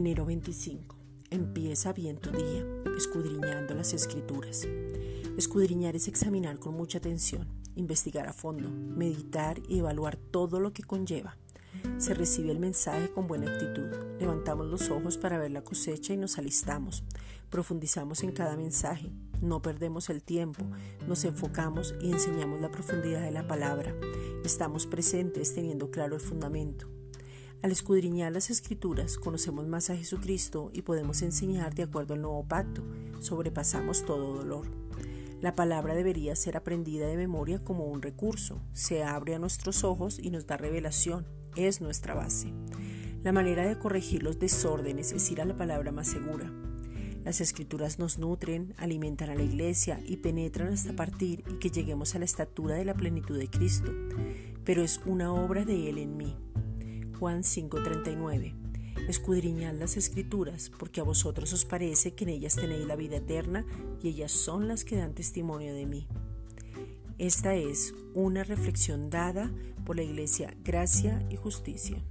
25. Empieza bien tu día, escudriñando las escrituras. Escudriñar es examinar con mucha atención, investigar a fondo, meditar y evaluar todo lo que conlleva. Se recibe el mensaje con buena actitud. Levantamos los ojos para ver la cosecha y nos alistamos. Profundizamos en cada mensaje. No perdemos el tiempo. Nos enfocamos y enseñamos la profundidad de la palabra. Estamos presentes teniendo claro el fundamento. Al escudriñar las escrituras, conocemos más a Jesucristo y podemos enseñar de acuerdo al nuevo pacto. Sobrepasamos todo dolor. La palabra debería ser aprendida de memoria como un recurso. Se abre a nuestros ojos y nos da revelación. Es nuestra base. La manera de corregir los desórdenes es ir a la palabra más segura. Las escrituras nos nutren, alimentan a la iglesia y penetran hasta partir y que lleguemos a la estatura de la plenitud de Cristo. Pero es una obra de Él en mí. Juan 5:39. Escudriñad las escrituras, porque a vosotros os parece que en ellas tenéis la vida eterna y ellas son las que dan testimonio de mí. Esta es una reflexión dada por la Iglesia Gracia y Justicia.